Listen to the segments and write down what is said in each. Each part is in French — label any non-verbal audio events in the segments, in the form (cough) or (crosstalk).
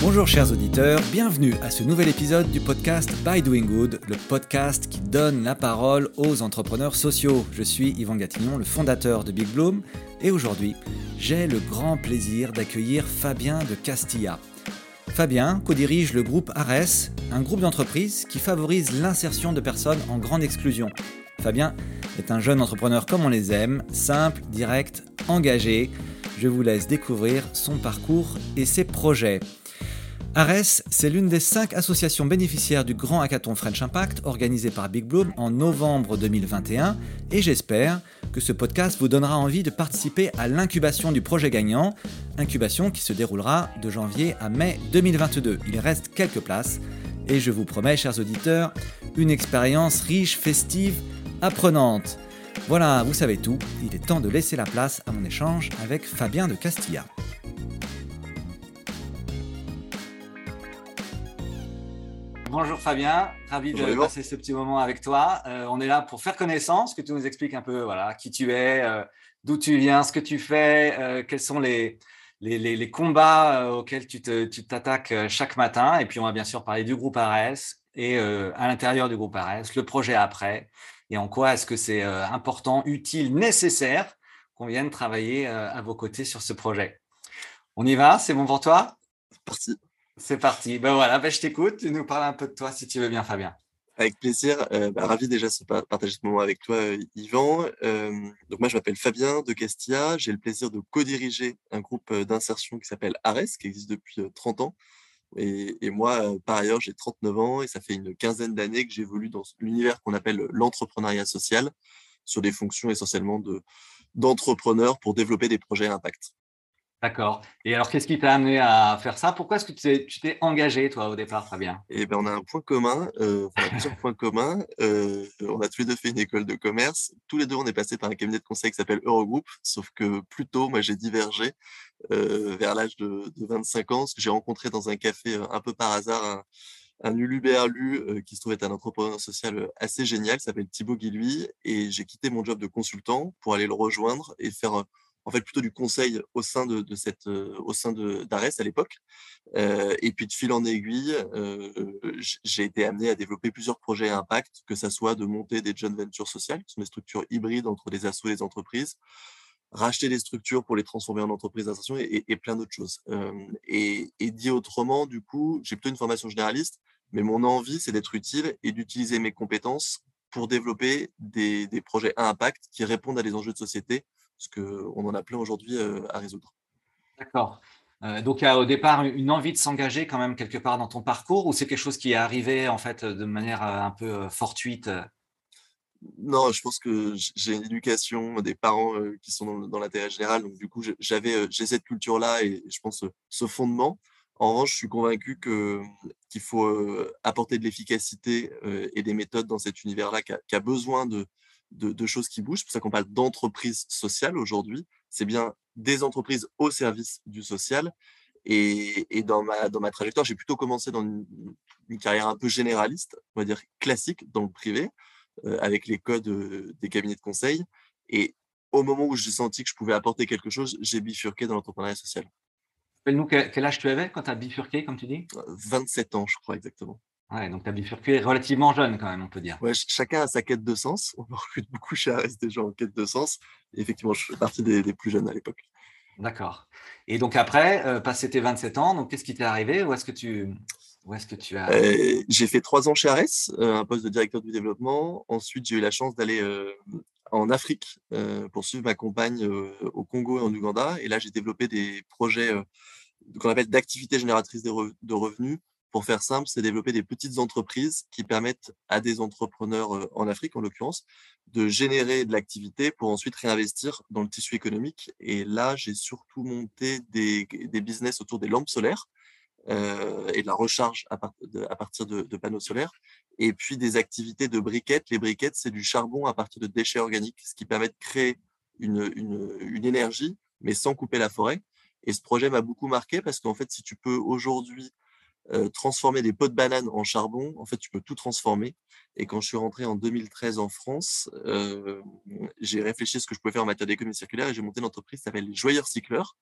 Bonjour chers auditeurs, bienvenue à ce nouvel épisode du podcast By Doing Good, le podcast qui donne la parole aux entrepreneurs sociaux. Je suis Yvan Gatignon, le fondateur de Big Bloom, et aujourd'hui, j'ai le grand plaisir d'accueillir Fabien de Castilla. Fabien co-dirige le groupe ARES, un groupe d'entreprises qui favorise l'insertion de personnes en grande exclusion. Fabien est un jeune entrepreneur comme on les aime, simple, direct, engagé. Je vous laisse découvrir son parcours et ses projets. ARES, c'est l'une des cinq associations bénéficiaires du Grand Hackathon French Impact organisé par Big Bloom en novembre 2021 et j'espère que ce podcast vous donnera envie de participer à l'incubation du projet gagnant, incubation qui se déroulera de janvier à mai 2022. Il reste quelques places et je vous promets, chers auditeurs, une expérience riche, festive, apprenante. Voilà, vous savez tout, il est temps de laisser la place à mon échange avec Fabien de Castilla. Bonjour Fabien, ravi de passer ce petit moment avec toi. Euh, on est là pour faire connaissance, que tu nous expliques un peu voilà, qui tu es, euh, d'où tu viens, ce que tu fais, euh, quels sont les, les, combats auxquels tu t'attaques chaque matin. Et puis on va bien sûr parler du groupe ARES et à l'intérieur du groupe ARES, le projet après et en quoi est-ce que c'est important, utile, nécessaire qu'on vienne travailler à vos côtés sur ce projet. On y va, c'est bon pour toi? Parti. C'est parti. Ben voilà, ben je t'écoute. Tu nous parles un peu de toi si tu veux bien, Fabien. Avec plaisir. Euh, bah, ravi déjà de partager ce moment avec toi, euh, Yvan. Euh, donc moi, je m'appelle Fabien de Castilla. J'ai le plaisir de co-diriger un groupe d'insertion qui s'appelle ARES, qui existe depuis 30 ans. Et, moi, par ailleurs, j'ai 39 ans et ça fait une quinzaine d'années que j'évolue dans l'univers qu'on appelle l'entrepreneuriat social, sur des fonctions essentiellement de pour développer des projets à impact. D'accord. Et alors, qu'est-ce qui t'a amené à faire ça? Pourquoi est-ce que tu t'es engagé, toi, au départ, Fabien? Eh bien, on a un point commun, euh, on a plusieurs (laughs) points communs. Euh, on a tous les deux fait une école de commerce. Tous les deux, on est passé par un cabinet de conseil qui s'appelle Eurogroup, sauf que plus tôt, moi, j'ai divergé euh, vers l'âge de, 25 ans, parce que j'ai rencontré dans un café, un peu par hasard, un, un Uluberlu qui se trouvait être un entrepreneur social assez génial, qui s'appelle Thibaut Guilhuy, et j'ai quitté mon job de consultant pour aller le rejoindre et faire en fait plutôt du conseil au sein de, cette au sein de d'Ares à l'époque et puis de fil en aiguille j'ai été amené à développer plusieurs projets à impact que ça soit de monter des joint ventures sociales qui sont des structures hybrides entre les assos et les entreprises racheter des structures pour les transformer en entreprises d'insertion et, plein d'autres choses. Et, dit autrement du coup j'ai plutôt une formation généraliste mais mon envie c'est d'être utile et d'utiliser mes compétences pour développer des, des projets à impact qui répondent à des enjeux de société parce qu'on en a plein aujourd'hui euh, à résoudre. D'accord. Euh, donc, il y a au départ une envie de s'engager quand même quelque part dans ton parcours ou c'est quelque chose qui est arrivé en fait de manière euh, un peu fortuite Non, je pense que j'ai une éducation, des parents qui sont dans, l'intérêt général. Donc, du coup, j'avais, j'ai cette culture-là et je pense ce fondement. En revanche, je suis convaincu qu'il faut apporter de l'efficacité et des méthodes dans cet univers-là qui a, besoin de, de, choses qui bougent. C'est pour ça qu'on parle d'entreprise sociale aujourd'hui. C'est bien des entreprises au service du social. Et, dans, ma, dans ma trajectoire, j'ai plutôt commencé dans une, carrière un peu généraliste, on va dire classique dans le privé, euh, avec les codes euh, des cabinets de conseil. Et au moment où j'ai senti que je pouvais apporter quelque chose, j'ai bifurqué dans l'entrepreneuriat social. Rappelle-nous quel âge tu avais quand tu as bifurqué, comme tu dis? 27 ans, je crois exactement. Ouais, donc tu as bifurqué relativement jeune quand même, on peut dire. Ouais, chacun a sa quête de sens. On recrute beaucoup chez Ares des gens en quête de sens. Et effectivement, je fais partie des, plus jeunes à l'époque. D'accord. Et donc après, euh, passé tes 27 ans, donc qu'est-ce qui t'est arrivé? Où est-ce que tu, où est-ce que tu as euh, J'ai fait trois ans chez Ares, euh, un poste de directeur du développement. Ensuite, j'ai eu la chance d'aller en Afrique pour suivre ma compagne au Congo et en Ouganda. Et là, j'ai développé des projets qu'on appelle d'activités génératrices de revenus pour faire simple, c'est développer des petites entreprises qui permettent à des entrepreneurs euh, en Afrique, en l'occurrence, de générer de l'activité pour ensuite réinvestir dans le tissu économique. Et là, j'ai surtout monté des, business autour des lampes solaires euh, et de la recharge à, partir de, panneaux solaires. Et puis des activités de briquettes. Les briquettes, c'est du charbon à partir de déchets organiques, ce qui permet de créer une, une énergie, mais sans couper la forêt. Et ce projet m'a beaucoup marqué parce qu'en fait, si tu peux aujourd'hui transformer des pots de banane en charbon. En fait, tu peux tout transformer. Et quand je suis rentré en 2013 en France, j'ai réfléchi à ce que je pouvais faire en matière d'économie circulaire et j'ai monté une entreprise qui s'appelle Joyeur Cycleur,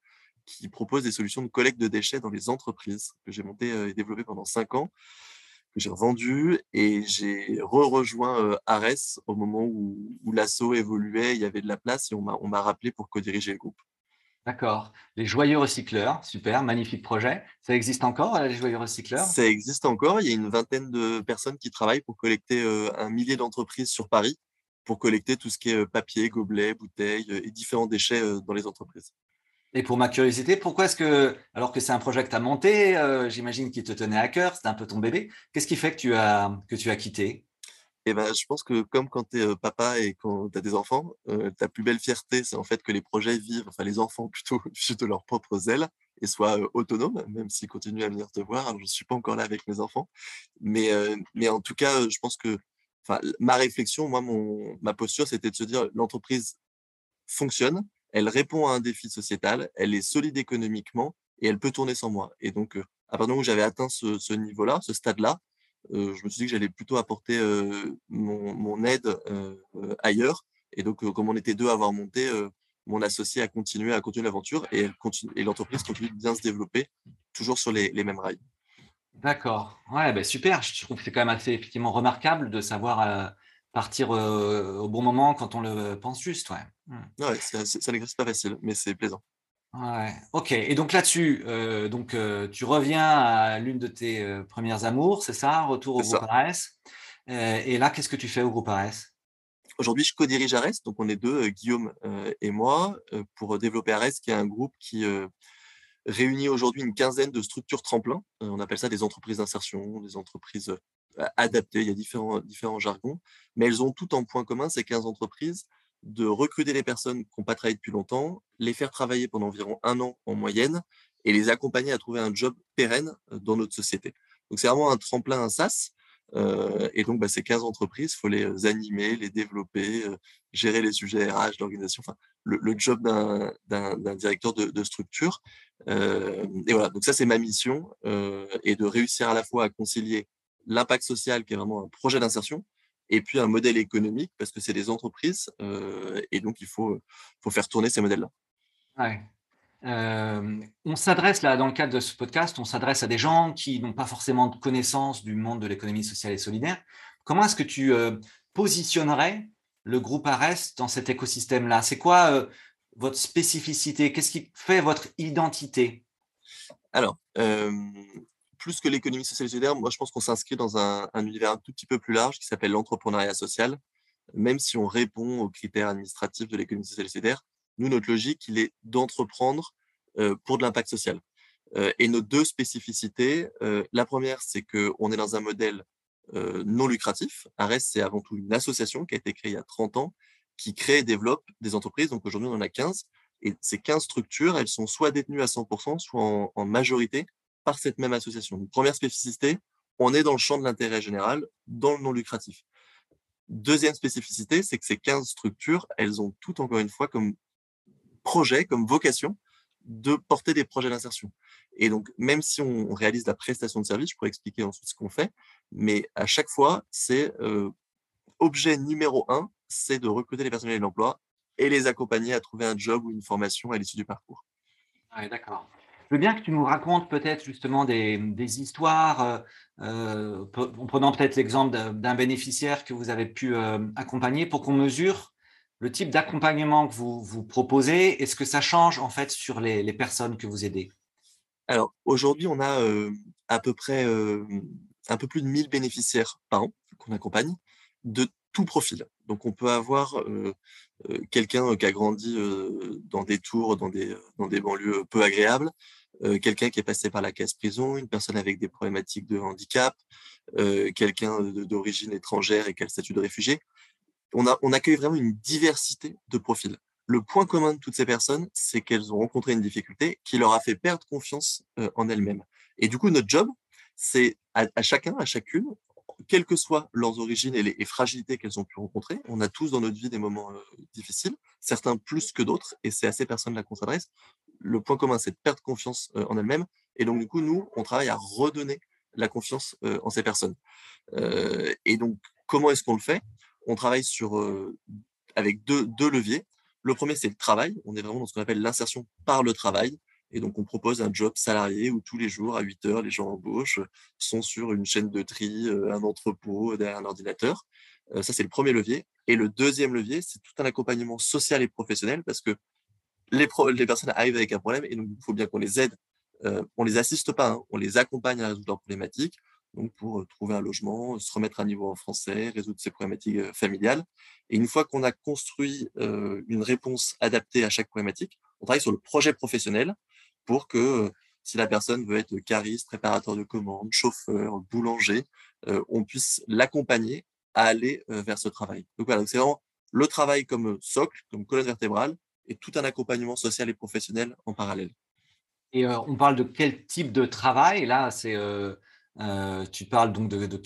qui propose des solutions de collecte de déchets dans les entreprises, que j'ai monté et développé pendant cinq ans, que j'ai revendu et j'ai re-rejoint Ares au moment où, où l'assaut évoluait, il y avait de la place et on m'a rappelé pour co-diriger le groupe. D'accord. Les joyeux recycleurs, super, magnifique projet. Ça existe encore, les joyeux recycleurs? Ça existe encore. Il y a une vingtaine de personnes qui travaillent pour collecter un millier d'entreprises sur Paris, pour collecter tout ce qui est papier, gobelets, bouteilles et différents déchets dans les entreprises. Et pour ma curiosité, pourquoi est-ce que, alors que c'est un projet que tu as monté, j'imagine qu'il te tenait à cœur, c'était un peu ton bébé, qu'est-ce qui fait que tu as, que tu as quitté? Et ben, je pense que comme quand tu es papa et quand tu as des enfants, ta plus belle fierté, c'est en fait que les projets vivent, enfin les enfants plutôt, (laughs) vivent de leurs propres ailes et soient autonomes, même s'ils continuent à venir te voir. Alors, je ne suis pas encore là avec mes enfants. Mais, mais en tout cas, je pense que ma réflexion, moi, mon, ma posture, c'était de se dire l'entreprise fonctionne, elle répond à un défi sociétal, elle est solide économiquement et elle peut tourner sans moi. Et donc, à partir du moment où j'avais atteint ce, ce niveau-là, ce stade-là, je me suis dit que j'allais plutôt apporter mon, aide ailleurs. Et donc, comme on était deux à avoir monté, mon associé a continué à continuer l'aventure et, et l'entreprise continue de bien se développer, toujours sur les, mêmes rails. D'accord. Ouais, ben super. Je trouve que c'est quand même assez effectivement remarquable de savoir partir au bon moment quand on le pense juste. Ouais, ouais ça n'existe pas facile, mais c'est plaisant. Ouais, ok. Et donc là-dessus, euh, donc euh, tu reviens à l'une de tes euh, premières amours, c'est ça? Retour au groupe ARES. et là, qu'est-ce que tu fais au groupe ARES? Aujourd'hui, je co-dirige ARES, donc on est deux, Guillaume et moi, pour développer ARES, qui est un groupe qui réunit aujourd'hui une quinzaine de structures tremplins. on appelle ça des entreprises d'insertion, des entreprises adaptées. Il y a différents, différents jargons, mais elles ont tout en point commun, ces 15 entreprises, de recruter les personnes qui n'ont pas travaillé depuis longtemps, les faire travailler pendant environ un an en moyenne et les accompagner à trouver un job pérenne euh, dans notre société. Donc c'est vraiment un tremplin, un SaaS. Euh, et donc, bah, ces 15 entreprises, il faut les euh, animer, les développer, gérer les sujets RH, l'organisation, enfin, le, job d'un directeur de, structure. et voilà, donc ça, c'est ma mission, et de réussir à la fois à concilier l'impact social, qui est vraiment un projet d'insertion, et puis un modèle économique parce que c'est des entreprises et donc il faut, faut faire tourner ces modèles-là. Ouais. on s'adresse là, dans le cadre de ce podcast, on s'adresse à des gens qui n'ont pas forcément de connaissance du monde de l'économie sociale et solidaire. Comment est-ce que tu positionnerais le groupe ARES dans cet écosystème-là? C'est quoi votre spécificité? Qu'est-ce qui fait votre identité? Alors, plus que l'économie sociale et solidaire, moi je pense qu'on s'inscrit dans un, univers un tout petit peu plus large qui s'appelle l'entrepreneuriat social. Même si on répond aux critères administratifs de l'économie sociale et solidaire, nous, notre logique, il est d'entreprendre euh, pour de l'impact social. Euh, et nos deux spécificités, euh, la première, c'est qu'on est dans un modèle non lucratif. ARES, c'est avant tout une association qui a été créée il y a 30 ans, qui crée et développe des entreprises. Donc aujourd'hui, on en a 15. Et ces 15 structures, elles sont soit détenues à 100%, soit en majorité par cette même association. première spécificité, on est dans le champ de l'intérêt général, dans le non lucratif. Deuxième spécificité, c'est que ces 15 structures, elles ont tout encore une fois comme projet, comme vocation de porter des projets d'insertion. Et donc, même si on réalise la prestation de service, je pourrais expliquer ensuite ce qu'on fait, mais à chaque fois, c'est euh, objet numéro un, c'est de recruter les personnels de l'emploi et les accompagner à trouver un job ou une formation à l'issue du parcours. Oui, d'accord. Veux bien que tu nous racontes peut-être justement des, histoires, euh, euh, en prenant peut-être l'exemple d'un bénéficiaire que vous avez pu euh, accompagner pour qu'on mesure le type d'accompagnement que vous, vous proposez et ce que ça change en fait sur les, personnes que vous aidez. Alors aujourd'hui, on a à peu près un peu plus de 1000 bénéficiaires par an qu'on accompagne de tout profil. Donc on peut avoir quelqu'un qui a grandi dans des tours, dans des, dans des banlieues peu agréables, quelqu'un qui est passé par la caisse prison, une personne avec des problématiques de handicap, quelqu'un d'origine étrangère et quel statut de réfugié. On, a, accueille vraiment une diversité de profils. Le point commun de toutes ces personnes, c'est qu'elles ont rencontré une difficulté qui leur a fait perdre confiance en elles-mêmes. Et du coup, notre job, c'est à, chacun, à chacune, quelles que soient leurs origines et les fragilités qu'elles ont pu rencontrer, on a tous dans notre vie des moments difficiles, certains plus que d'autres, et c'est à ces personnes-là qu'on s'adresse le point commun, c'est de perdre confiance en elles-mêmes. Et donc, du coup, nous, on travaille à redonner la confiance en ces personnes. et donc, comment est-ce qu'on le fait? On travaille sur, avec deux, deux leviers. Le premier, c'est le travail. On est vraiment dans ce qu'on appelle l'insertion par le travail. Et donc, on propose un job salarié où tous les jours, à 8 heures, les gens embauchent, sont sur une chaîne de tri, un entrepôt, derrière un ordinateur. Ça, c'est le premier levier. Et le deuxième levier, c'est tout un accompagnement social et professionnel parce que les, personnes arrivent avec un problème et donc il faut bien qu'on les aide. Euh, on les assiste pas, hein, on les accompagne à résoudre leurs problématiques. Donc pour trouver un logement, se remettre à niveau en français, résoudre ses problématiques familiales. Et une fois qu'on a construit une réponse adaptée à chaque problématique, on travaille sur le projet professionnel pour que si la personne veut être cariste, préparateur de commandes, chauffeur, boulanger, on puisse l'accompagner à aller vers ce travail. Donc voilà, c'est vraiment le travail comme socle, comme colonne vertébrale, et tout un accompagnement social et professionnel en parallèle. Et on parle de quel type de travail? Là, c'est tu parles donc de, de.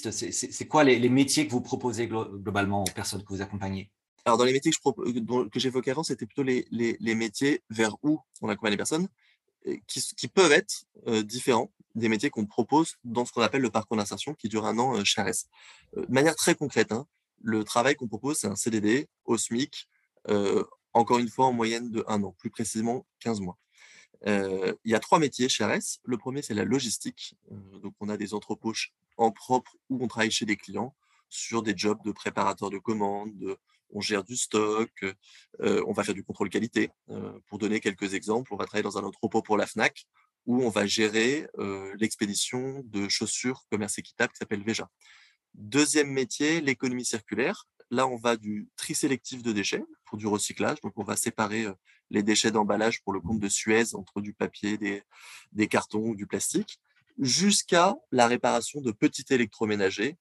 C'est quoi les, métiers que vous proposez globalement aux personnes que vous accompagnez? Alors, dans les métiers que, j'évoquais avant, c'était plutôt les, les, métiers vers où on accompagne les personnes, qui, qui peuvent être différents des métiers qu'on propose dans ce qu'on appelle le parcours d'insertion qui dure un an chez ARES. de manière très concrète, hein, le travail qu'on propose, c'est un CDD au SMIC, encore une fois en moyenne de un an, plus précisément 15 mois. il y a trois métiers chez ARES. Le premier, c'est la logistique. donc, on a des entrepôts en propre où on travaille chez des clients sur des jobs de préparateur de commandes, on gère du stock, on va faire du contrôle qualité. pour donner quelques exemples, on va travailler dans un entrepôt pour la FNAC où on va gérer l'expédition de chaussures commerce équitable qui s'appelle Veja. Deuxième métier, l'économie circulaire. Là, on va du tri sélectif de déchets pour du recyclage. Donc, on va séparer les déchets d'emballage pour le compte de Suez entre du papier, des, des cartons ou du plastique, jusqu'à la réparation de petits électroménagers,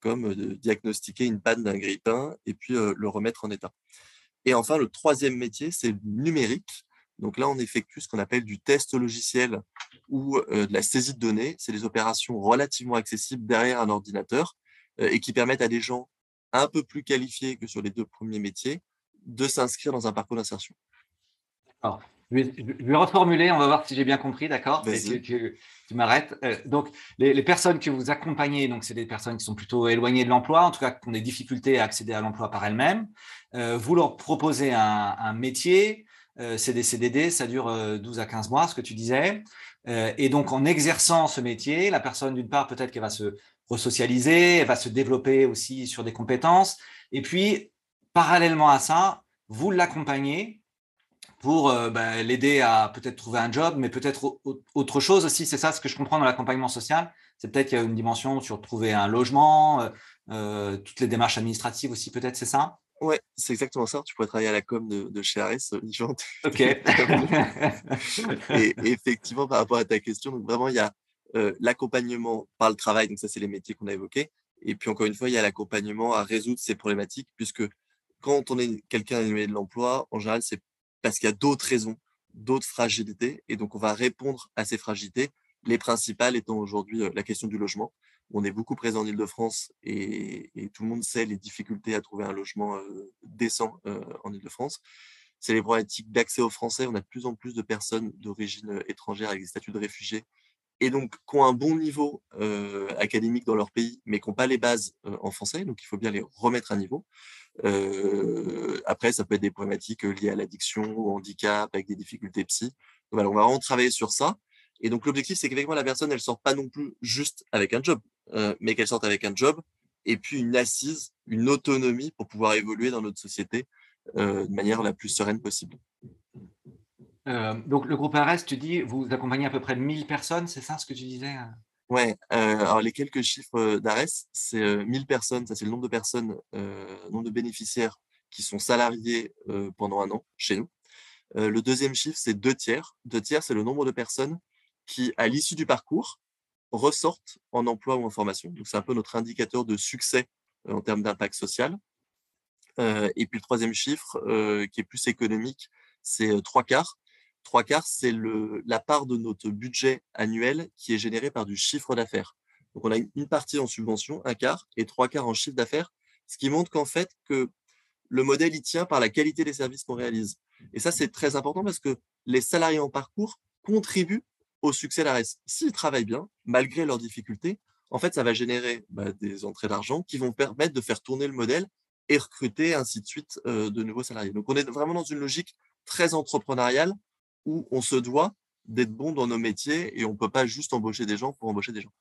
comme de diagnostiquer une panne d'un grille-pain et puis le remettre en état. Et enfin, le troisième métier, c'est numérique. Donc là, on effectue ce qu'on appelle du test logiciel ou de la saisie de données. C'est des opérations relativement accessibles derrière un ordinateur et qui permettent à des gens un peu plus qualifiés que sur les deux premiers métiers de s'inscrire dans un parcours d'insertion. Alors, je vais, reformuler, on va voir si j'ai bien compris, d'accord? Tu, tu, m'arrêtes. donc, les, personnes que vous accompagnez, donc c'est des personnes qui sont plutôt éloignées de l'emploi, en tout cas qui ont des difficultés à accéder à l'emploi par elles-mêmes. vous leur proposez un, un métier euh, c'est des CDD, ça dure 12 euh, à 15 mois, ce que tu disais. Euh, et donc, en exerçant ce métier, la personne, d'une part, peut-être qu'elle va se resocialiser, elle va se développer aussi sur des compétences. Et puis, parallèlement à ça, vous l'accompagnez pour bah, l'aider à peut-être trouver un job, mais peut-être autre chose aussi. C'est ça ce que je comprends dans l'accompagnement social. C'est peut-être qu'il y a une dimension sur trouver un logement, toutes les démarches administratives aussi, peut-être, c'est ça? Ouais, c'est exactement ça. Tu pourrais travailler à la com de, de chez Ares. Ok. (laughs) et, effectivement, par rapport à ta question, donc vraiment, il y a euh, l'accompagnement par le travail, donc ça, c'est les métiers qu'on a évoqués. Et puis, encore une fois, il y a l'accompagnement à résoudre ces problématiques, puisque quand on est quelqu'un éloigné de l'emploi, en général, c'est parce qu'il y a d'autres raisons, d'autres fragilités. Et donc, on va répondre à ces fragilités, les principales étant aujourd'hui euh, la question du logement on est beaucoup présent en Ile-de-France et, tout le monde sait les difficultés à trouver un logement euh, décent en Ile-de-France. C'est les problématiques d'accès aux Français. On a de plus en plus de personnes d'origine étrangère avec des statuts de réfugiés et donc qui ont un bon niveau académique dans leur pays, mais qui n'ont pas les bases en français. Donc il faut bien les remettre à niveau. après, ça peut être des problématiques liées à l'addiction, au handicap, avec des difficultés psy. on va vraiment travailler sur ça. Et donc l'objectif, c'est qu'effectivement la personne, elle sort pas non plus juste avec un job. Euh, mais qu'elle sorte avec un job et puis une assise, une autonomie pour pouvoir évoluer dans notre société euh, de manière la plus sereine possible. Euh, donc le groupe ARES, tu dis, vous accompagnez à peu près 1000 personnes, c'est ça ce que tu disais Ouais, alors les quelques chiffres d'ARES, c'est 1000 personnes, ça c'est le nombre de personnes, nombre de bénéficiaires qui sont salariés pendant un an chez nous. le deuxième chiffre, c'est deux tiers. Deux tiers, c'est le nombre de personnes qui, à l'issue du parcours, ressortent en emploi ou en formation. Donc, c'est un peu notre indicateur de succès euh, en termes d'impact social. Euh, et puis, le troisième chiffre, euh, qui est plus économique, c'est trois quarts. Trois quarts, c'est la part de notre budget annuel qui est généré par du chiffre d'affaires. Donc, on a une partie en subvention, un quart, et trois quarts en chiffre d'affaires, ce qui montre qu'en fait, que le modèle, il tient par la qualité des services qu'on réalise. Et ça, c'est très important parce que les salariés en parcours contribuent au succès d'Ares. S'ils travaillent bien, malgré leurs difficultés, en fait, ça va générer bah, des entrées d'argent qui vont permettre de faire tourner le modèle et recruter ainsi de suite euh, de nouveaux salariés. Donc, on est vraiment dans une logique très entrepreneuriale où on se doit d'être bon dans nos métiers et on ne peut pas juste embaucher des gens pour embaucher des gens.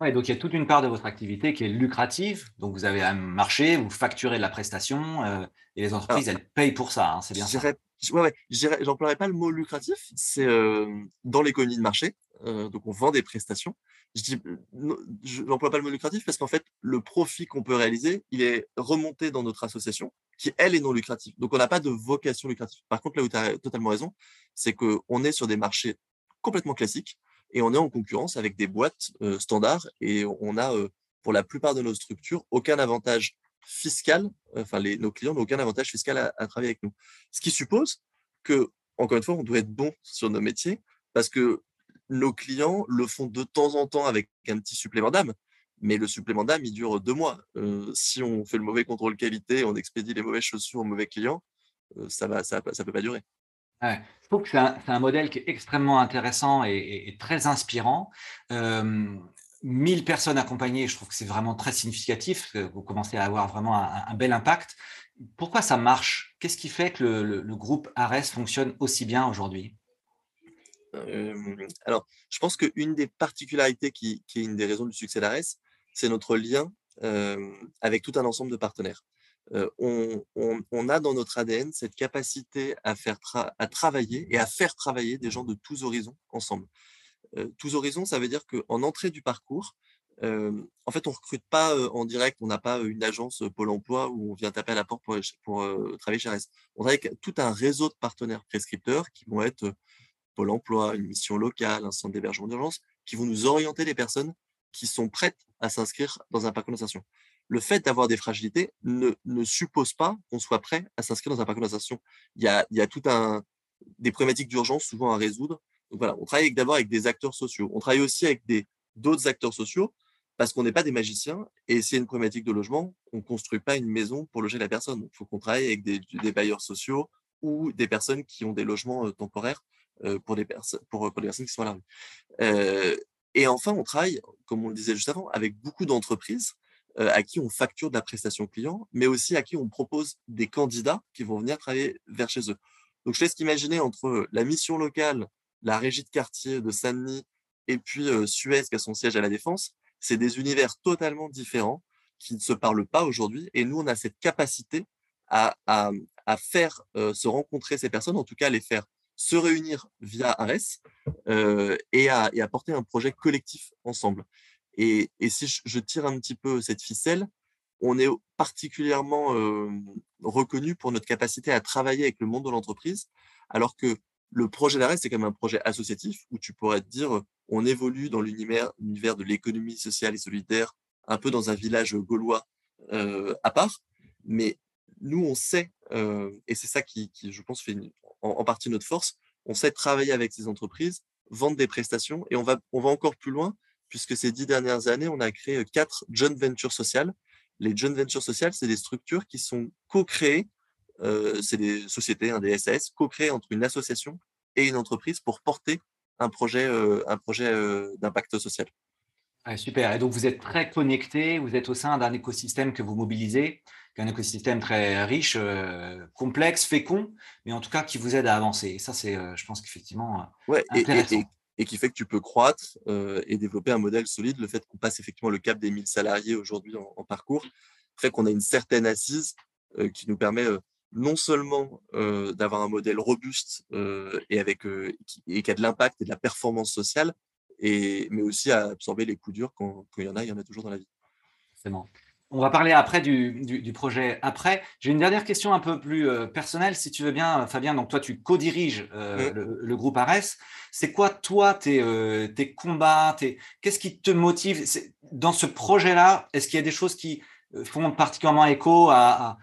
Oui, donc il y a toute une part de votre activité qui est lucrative. Donc vous avez un marché, vous facturez de la prestation euh, et les entreprises, elles payent pour ça. Hein, c'est bien ça. Ouais, pas le mot lucratif. C'est euh, dans l'économie de marché. Euh, donc on vend des prestations. Je dis, n'emploie pas le mot lucratif parce qu'en fait, le profit qu'on peut réaliser, il est remonté dans notre association qui, elle, est non lucrative. Donc on n'a pas de vocation lucrative. Par contre, là où tu as totalement raison, c'est qu'on est sur des marchés complètement classiques et on est en concurrence avec des boîtes euh, standards et on a, euh, pour la plupart de nos structures, aucun avantage fiscal, enfin les, nos clients n'ont aucun avantage fiscal à, travailler avec nous. Ce qui suppose que, encore une fois, on doit être bon sur nos métiers parce que nos clients le font de temps en temps avec un petit supplément d'âme, mais le supplément d'âme, il dure deux mois. Euh, si on fait le mauvais contrôle qualité, on expédie les mauvaises chaussures aux mauvais clients, ça ne ça, ça peut pas durer. Ouais. Je trouve que c'est un, modèle qui est extrêmement intéressant et, très inspirant. Euh, 1000 personnes accompagnées, je trouve que c'est vraiment très significatif. Vous commencez à avoir vraiment un, bel impact. Pourquoi ça marche? Qu'est-ce qui fait que le, groupe ARES fonctionne aussi bien aujourd'hui? Euh, Alors, je pense qu'une des particularités qui, qui, est une des raisons du succès d'ARES, c'est notre lien avec tout un ensemble de partenaires on, a dans notre ADN cette capacité à, faire à travailler et à faire travailler des gens de tous horizons ensemble. tous horizons, ça veut dire qu'en entrée du parcours, en fait, on ne recrute pas en direct, on n'a pas une agence Pôle emploi où on vient taper à la porte pour, travailler chez RS. On avec tout un réseau de partenaires prescripteurs qui vont être Pôle emploi, une mission locale, un centre d'hébergement d'urgence, qui vont nous orienter les personnes qui sont prêtes à s'inscrire dans un parcours d'insertion le fait d'avoir des fragilités ne, suppose pas qu'on soit prêt à s'inscrire dans un parcours d'insertion. Il y a, il y a tout un, des problématiques d'urgence souvent à résoudre. Donc voilà, on travaille d'abord avec des acteurs sociaux. On travaille aussi avec d'autres acteurs sociaux parce qu'on n'est pas des magiciens. Et s'il y a une problématique de logement, on ne construit pas une maison pour loger la personne. Il faut qu'on travaille avec des, bailleurs sociaux ou des personnes qui ont des logements euh, temporaires euh, pour, des pour, pour, les personnes qui sont à la rue. Euh, et enfin, on travaille, comme on le disait juste avant, avec beaucoup d'entreprises euh, à qui on facture de la prestation client, mais aussi à qui on propose des candidats qui vont venir travailler vers chez eux. Donc, je laisse imaginer entre la mission locale, la régie de quartier de Saint-Denis et puis euh, Suez qui a son siège à la Défense, c'est des univers totalement différents qui ne se parlent pas aujourd'hui. Et nous, on a cette capacité à, faire euh, se rencontrer ces personnes, en tout cas les faire se réunir via ARES et, à, et à porter un projet collectif ensemble. Et, si je, tire un petit peu cette ficelle, on est particulièrement reconnu pour notre capacité à travailler avec le monde de l'entreprise, alors que le projet d'arrêt, c'est quand même un projet associatif où tu pourrais te dire, on évolue dans l'univers de l'économie sociale et solidaire, un peu dans un village gaulois à part, mais nous, on sait, et c'est ça qui, je pense, fait en, partie notre force, on sait travailler avec ces entreprises, vendre des prestations, et on va, on va encore plus loin puisque ces dix dernières années, on a créé quatre joint ventures sociales. Les joint ventures sociales, c'est des structures qui sont co-créées, c'est des sociétés, un des SAS, co-créées entre une association et une entreprise pour porter un projet, un projet d'impact social. super. Et donc, vous êtes très connecté, vous êtes au sein d'un écosystème que vous mobilisez, un écosystème très riche, complexe, fécond, mais en tout cas qui vous aide à avancer. Et ça, c'est, je pense qu'effectivement, ouais, intéressant et qui fait que tu peux croître euh, et développer un modèle solide. Le fait qu'on passe effectivement le cap des 1000 salariés aujourd'hui en, parcours fait qu'on a une certaine assise euh, qui nous permet euh, non seulement d'avoir un modèle robuste et, avec, qui, et qui a de l'impact et de la performance sociale, et, mais aussi à absorber les coups durs quand, quand il y en a, il y en a toujours dans la vie. Forcément. On va parler après du, projet après. J'ai une dernière question un peu plus euh, personnelle, si tu veux bien, Fabien. Donc, toi, tu co-diriges euh, le, groupe Ares. C'est quoi, toi, tes, euh, tes combats Qu'est-ce qui te motive? Dans ce projet-là, est-ce qu'il y a des choses qui font particulièrement écho à,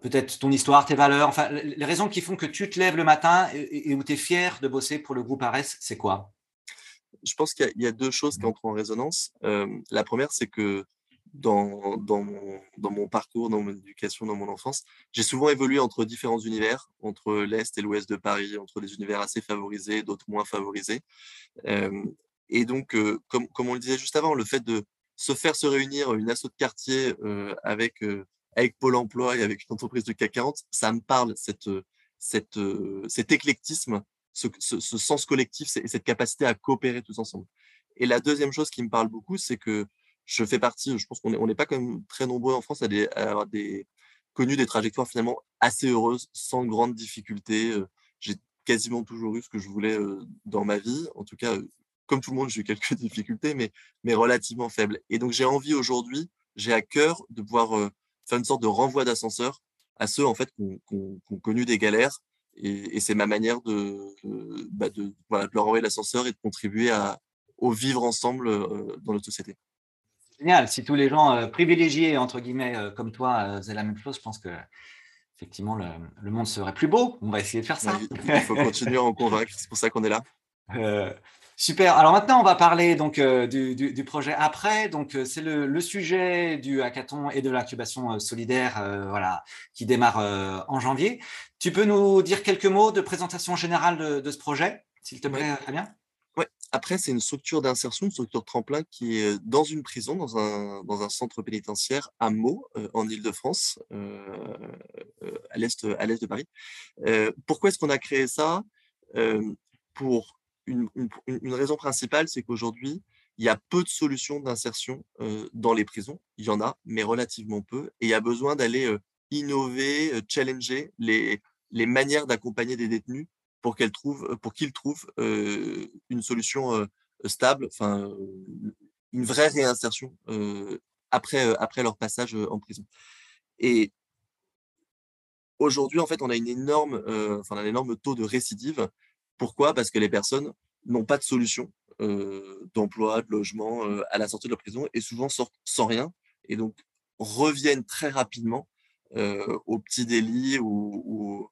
peut-être ton histoire, tes valeurs? Enfin, les raisons qui font que tu te lèves le matin et, où tu es fier de bosser pour le groupe Ares, c'est quoi? Je pense qu'il y, a deux choses qui entrent en résonance. la première, c'est que dans, mon, parcours, dans mon éducation, dans mon enfance, j'ai souvent évolué entre différents univers, entre l'Est et l'Ouest de Paris, entre des univers assez favorisés, d'autres moins favorisés. et donc, comme, on le disait juste avant, le fait de se faire se réunir une asso de quartier avec, Pôle emploi et avec une entreprise de CAC 40, ça me parle, cet éclectisme, ce sens collectif et cette capacité à coopérer tous ensemble. Et la deuxième chose qui me parle beaucoup, c'est que je fais partie, je pense qu'on n'est pas même très nombreux en France à, avoir connu des trajectoires finalement assez heureuses, sans grandes difficultés. J'ai quasiment toujours eu ce que je voulais dans ma vie. En tout cas, comme tout le monde, j'ai eu quelques (laughs) difficultés, mais, relativement faibles. Et donc, j'ai envie aujourd'hui, j'ai à cœur de pouvoir faire une sorte de renvoi d'ascenseur à ceux en fait qui ont, connu des galères. Et, c'est ma manière de, bah, de, de leur envoyer l'ascenseur et de contribuer à, au vivre ensemble dans notre société génial. Si tous les gens euh, privilégiés, entre guillemets, euh, comme toi, euh, faisaient la même chose, je pense que effectivement, le, monde serait plus beau. On va essayer de faire ça. il faut continuer à en convaincre. C'est pour ça qu'on est là. (laughs) super. Alors maintenant, on va parler donc du, projet après. Donc c'est le, sujet du hackathon et de l'incubation solidaire, voilà, qui démarre en janvier. Tu peux nous dire quelques mots de présentation générale de, ce projet, s'il te plaît, très bien après, c'est une structure d'insertion, une structure tremplin qui est dans une prison, dans un, centre pénitentiaire à Meaux, en Ile-de-France, à l'est de Paris. pourquoi est-ce qu'on a créé ça? Pour une, raison principale, c'est qu'aujourd'hui, il y a peu de solutions d'insertion dans les prisons. Il y en a, mais relativement peu. Et il y a besoin d'aller innover, challenger les manières d'accompagner des détenus pour qu'elle trouve, pour qu'ils trouvent une solution stable, enfin une vraie réinsertion après après leur passage en prison. Et aujourd'hui, en fait, on a une énorme, enfin un énorme taux de récidive. Pourquoi? Parce que les personnes n'ont pas de solution d'emploi, de logement à la sortie de la prison et souvent sortent sans rien et donc reviennent très rapidement au petit délit ou,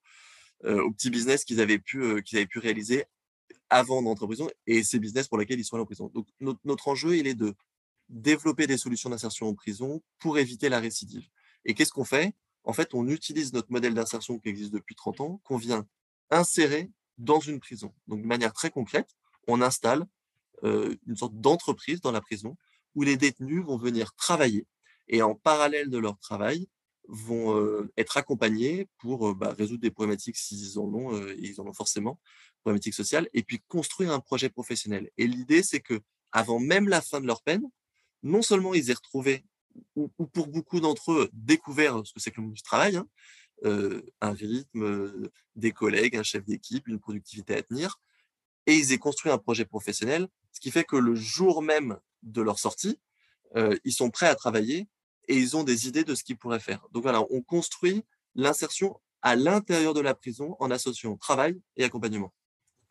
aux petits business qu'ils avaient, pu, qu'ils avaient pu réaliser avant d'entrer en prison et ces business pour lesquels ils sont allés en prison. Donc, notre, enjeu, il est de développer des solutions d'insertion en prison pour éviter la récidive. Et qu'est-ce qu'on fait? En fait, on utilise notre modèle d'insertion qui existe depuis 30 ans, qu'on vient insérer dans une prison. Donc, de manière très concrète, on installe euh, une sorte d'entreprise dans la prison où les détenus vont venir travailler et en parallèle de leur travail, vont être accompagnés pour bah, résoudre des problématiques s'ils en ont, ils en ont forcément, problématiques sociales, et puis construire un projet professionnel. Et l'idée, c'est que avant même la fin de leur peine, non seulement ils aient retrouvé, ou, pour beaucoup d'entre eux, découvert ce que c'est que le monde du travail, hein, un rythme, des collègues, un chef d'équipe, une productivité à tenir, et ils aient construit un projet professionnel, ce qui fait que le jour même de leur sortie, ils sont prêts à travailler et ils ont des idées de ce qu'ils pourraient faire. Donc voilà, on construit l'insertion à l'intérieur de la prison en associant travail et accompagnement.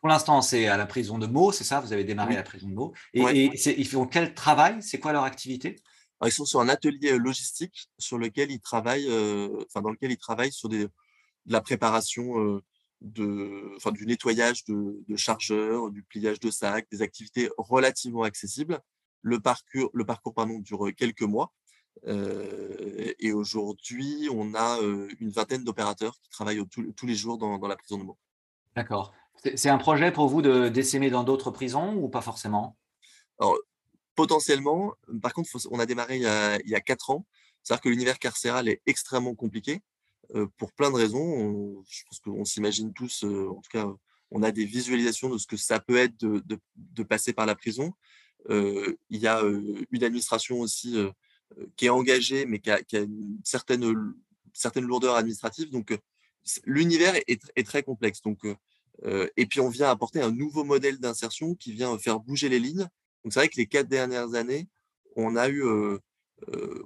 Pour l'instant, c'est à la prison de Meaux, c'est ça? Vous avez démarré à la prison de Meaux. Et, ils font quel travail? C'est quoi leur activité? Ils sont sur un atelier euh, logistique sur lequel ils travaillent, euh, enfin, dans lequel ils travaillent sur des, de la préparation euh, de, enfin, du nettoyage de, de, chargeurs, du pliage de sacs, des activités relativement accessibles. Le parcours, le parcours pardon, dure quelques mois et aujourd'hui, on a une vingtaine d'opérateurs qui travaillent tous les jours dans, la prison de Meaux. D'accord. C'est un projet pour vous de d'essaimer dans d'autres prisons ou pas forcément? Alors, potentiellement. Par contre, on a démarré il y a, il y a quatre ans. C'est-à-dire que l'univers carcéral est extrêmement compliqué pour plein de raisons. je pense qu'on s'imagine tous, en tout cas, on a des visualisations de ce que ça peut être de, de, passer par la prison. il y a une administration aussi qui est engagé, mais qui a, une certaine, certaine lourdeur administrative. Donc, l'univers est, très complexe. Donc, et puis, on vient apporter un nouveau modèle d'insertion qui vient faire bouger les lignes. Donc, c'est vrai que les quatre dernières années, on a eu,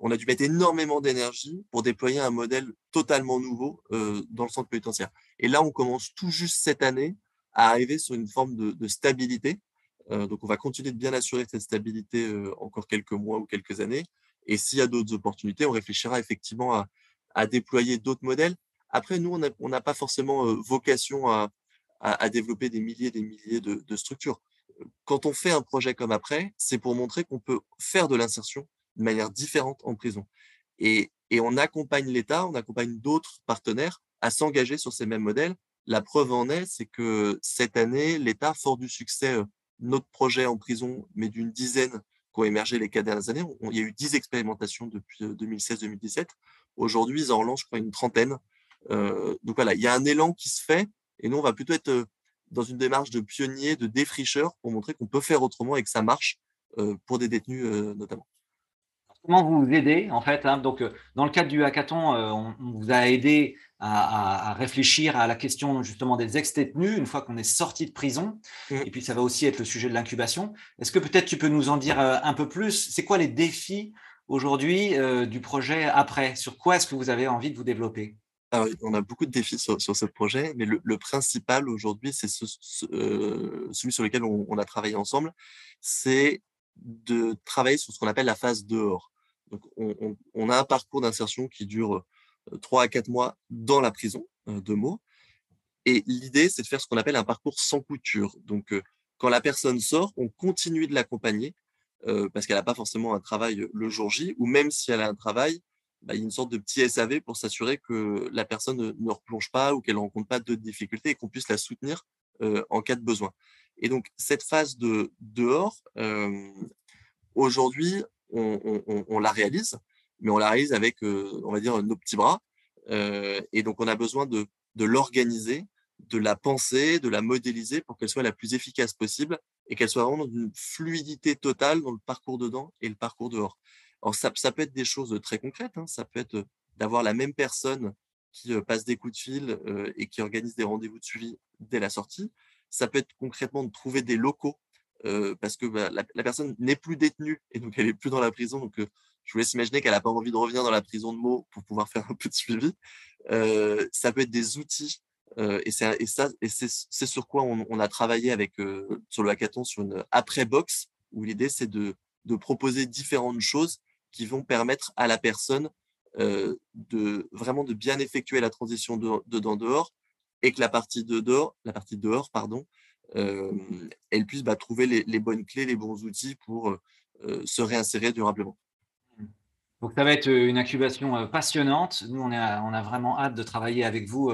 on a dû mettre énormément d'énergie pour déployer un modèle totalement nouveau dans le centre pénitentiaire. Et là, on commence tout juste cette année à arriver sur une forme de stabilité. donc, on va continuer de bien assurer cette stabilité encore quelques mois ou quelques années. Et s'il y a d'autres opportunités, on réfléchira effectivement à, déployer d'autres modèles. Après, nous, on n'a pas forcément vocation à, développer des milliers et des milliers de, structures. Quand on fait un projet comme après, c'est pour montrer qu'on peut faire de l'insertion de manière différente en prison. Et, et on accompagne l'État, on accompagne d'autres partenaires à s'engager sur ces mêmes modèles. La preuve en est, c'est que cette année, l'État, fort du succès, euh, notre projet en prison, mais d'une dizaine qui ont émergé les quatre dernières années, il y a eu dix expérimentations depuis 2016-2017. Euh, Aujourd'hui, ils en relancent, je crois, une trentaine. Euh, donc voilà, il y a un élan qui se fait, et nous, on va plutôt être dans une démarche de pionnier, de défricheur, pour montrer qu'on peut faire autrement et que ça marche pour des détenus notamment comment vous aidez en fait hein? Donc, euh, dans le cadre du hackathon, euh, on, vous a aidé à, réfléchir à la question justement des ex-détenus une fois qu'on est sorti de prison. Mmh. Et puis, ça va aussi être le sujet de l'incubation. Est-ce que peut-être tu peux nous en dire euh, un peu plus? C'est quoi les défis aujourd'hui du projet après? Sur quoi est-ce que vous avez envie de vous développer? Alors, on a beaucoup de défis sur, ce projet, mais le, principal aujourd'hui, c'est celui sur lequel on, on a travaillé ensemble, c'est de travailler sur ce qu'on appelle la phase dehors on, a un parcours d'insertion qui dure 3 à 4 mois dans la prison de mots. Et l'idée, c'est de faire ce qu'on appelle un parcours sans couture. Donc, quand la personne sort, on continue de l'accompagner parce qu'elle n'a pas forcément un travail le jour J, ou même si elle a un travail, bah, il y a une sorte de petit SAV pour s'assurer que la personne ne, replonge pas ou qu'elle ne rencontre pas de difficultés et qu'on puisse la soutenir en cas de besoin. Et donc, cette phase de dehors, aujourd'hui, on, la réalise, mais on la réalise avec, euh, on va dire, nos petits bras. Euh, et donc, on a besoin de, l'organiser, de la penser, de la modéliser pour qu'elle soit la plus efficace possible et qu'elle soit vraiment dans une fluidité totale dans le parcours dedans et le parcours dehors. Alors, ça, peut être des choses très concrètes. Hein. Ça peut être d'avoir la même personne qui euh, passe des coups de fil et qui organise des rendez-vous de suivi dès la sortie. Ça peut être concrètement de trouver des locaux parce que bah, la, personne n'est plus détenue et donc elle n'est plus dans la prison. Donc, je vous laisse imaginer qu'elle n'a pas envie de revenir dans la prison de mots pour pouvoir (laughs) faire un peu de suivi. ça peut être des outils. et c'est et ça, et c'est sur quoi on, a travaillé avec sur le hackathon sur une après-box où l'idée c'est de, de, proposer différentes choses qui vont permettre à la personne de vraiment de bien effectuer la transition dedans dehors et que la partie de dehors, la partie dehors pardon, elle puisse bah, trouver les, bonnes clés, les bons outils pour se réinsérer durablement. Donc, ça va être une incubation passionnante. Nous, on a, vraiment hâte de travailler avec vous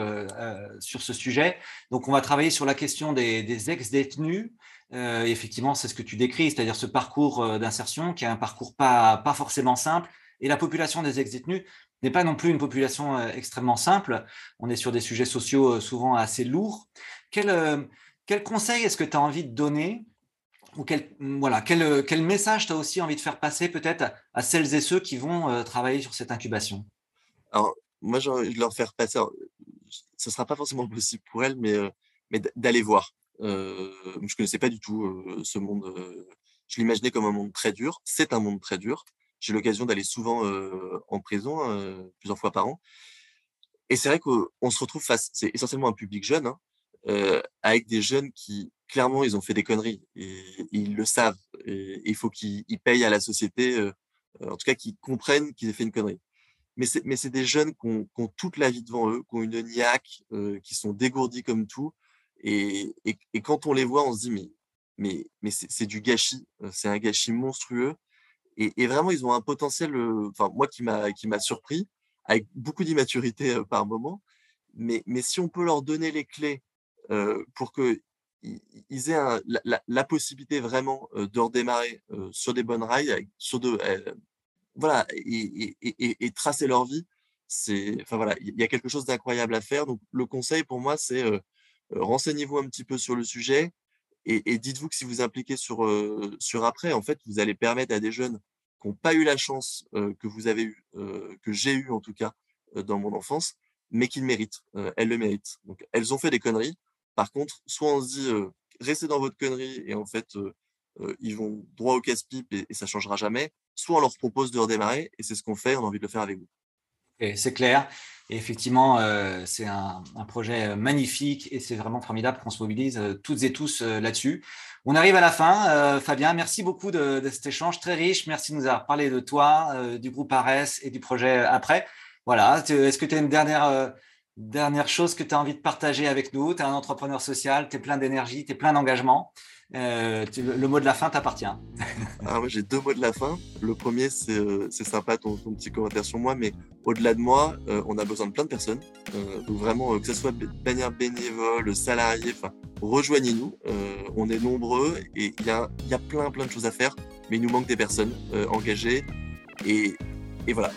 sur ce sujet. Donc, on va travailler sur la question des, ex-détenus. effectivement, c'est ce que tu décris, c'est-à-dire ce parcours d'insertion qui est un parcours pas, pas forcément simple. Et la population des ex-détenus n'est pas non plus une population extrêmement simple. On est sur des sujets sociaux souvent assez lourds. Quel, quel conseil est-ce que tu as envie de donner ou quel, voilà, quel, quel message tu as aussi envie de faire passer peut-être à, celles et ceux qui vont euh, travailler sur cette incubation? Alors, moi, je vais leur faire passer, ce ne sera pas forcément (laughs) possible pour elles, mais, euh, mais d'aller voir. Euh, je ne connaissais pas du tout ce monde. je l'imaginais comme un monde très dur. C'est un monde très dur. J'ai l'occasion d'aller souvent en prison, plusieurs fois par an. Et c'est vrai qu'on se retrouve face, c'est essentiellement un public jeune, hein, euh, avec des jeunes qui, clairement, ils ont fait des conneries et, ils le savent. Et, il faut qu'ils payent à la société, euh, en tout cas qu'ils comprennent qu'ils aient fait une connerie. Mais c'est des jeunes qui ont, toute la vie devant eux, qui ont une niaque, euh, qui sont dégourdis comme tout. Et, et, quand on les voit, on se dit, mais, mais, mais c'est du gâchis, c'est un gâchis monstrueux. Et, vraiment, ils ont un potentiel, enfin, moi qui m'a surpris, avec beaucoup d'immaturité par moment. Mais, mais si on peut leur donner les clés pour qu'ils aient la, possibilité vraiment de redémarrer sur des bonnes rails, sur de, voilà, et, tracer leur vie. Enfin voilà, il y a quelque chose d'incroyable à faire. Donc le conseil pour moi, c'est renseignez-vous un petit peu sur le sujet et, dites-vous que si vous impliquez sur, sur après, en fait, vous allez permettre à des jeunes qui n'ont pas eu la chance que vous avez eu, que j'ai eu en tout cas dans mon enfance, mais qui le méritent. elles le méritent. Elles ont fait des conneries. Par contre, soit on se dit restez dans votre connerie et en fait ils vont droit au casse-pipe et, ça ça changera jamais, soit on leur propose de redémarrer et c'est ce qu'on fait, on a envie de le faire avec vous. c'est clair. Et effectivement, c'est un, projet magnifique et c'est vraiment formidable qu'on se mobilise toutes et tous là-dessus. On arrive à la fin. Fabien, merci beaucoup de, cet échange très riche. Merci de nous avoir parlé de toi, du groupe ARES et du projet après. Voilà. Est-ce que tu as une dernière Dernière chose que tu as envie de partager avec nous, tu es un entrepreneur social, tu es plein d'énergie, tu es plein d'engagement. Euh, le mot de la fin t'appartient. (laughs) ah j'ai deux mots de la fin. Le premier, c'est euh, sympa ton, petit commentaire sur moi, mais au-delà de moi, euh, on a besoin de plein de personnes. donc vraiment, que ce soit manière bénévole, salarié, enfin, rejoignez-nous. on est nombreux et il y a, plein plein de choses à faire, mais il nous manque des personnes engagées. Et, voilà,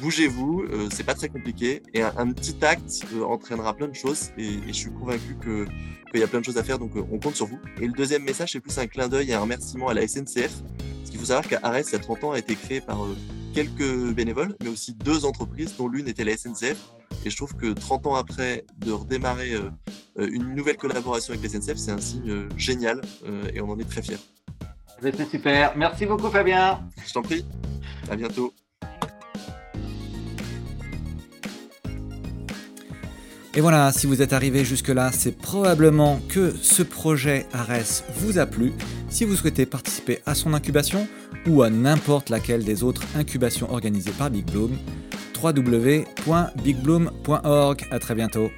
bougez-vous, euh, c'est pas très compliqué. Et un, petit acte euh, entraînera plein de choses. Et, je suis convaincu qu'il y a plein de choses à faire, donc euh, on compte sur vous. Et le deuxième message, c'est plus un clin d'œil et un remerciement à la SNCF. Parce qu'il faut savoir qu'à Arès, il y a 30 ans, a été créé par quelques bénévoles, mais aussi deux entreprises, dont l'une était la SNCF. Et je trouve que 30 ans après, de redémarrer une nouvelle collaboration avec la SNCF, c'est un signe génial et on en est très fiers. C'est super. Merci beaucoup, Fabien. Je t'en prie. À bientôt. Et voilà, si vous êtes arrivé jusque-là, c'est probablement que ce projet Ares vous a plu. Si vous souhaitez participer à son incubation ou à n'importe laquelle des autres incubations organisées par Big Bloom, www.bigbloom.org. À très bientôt.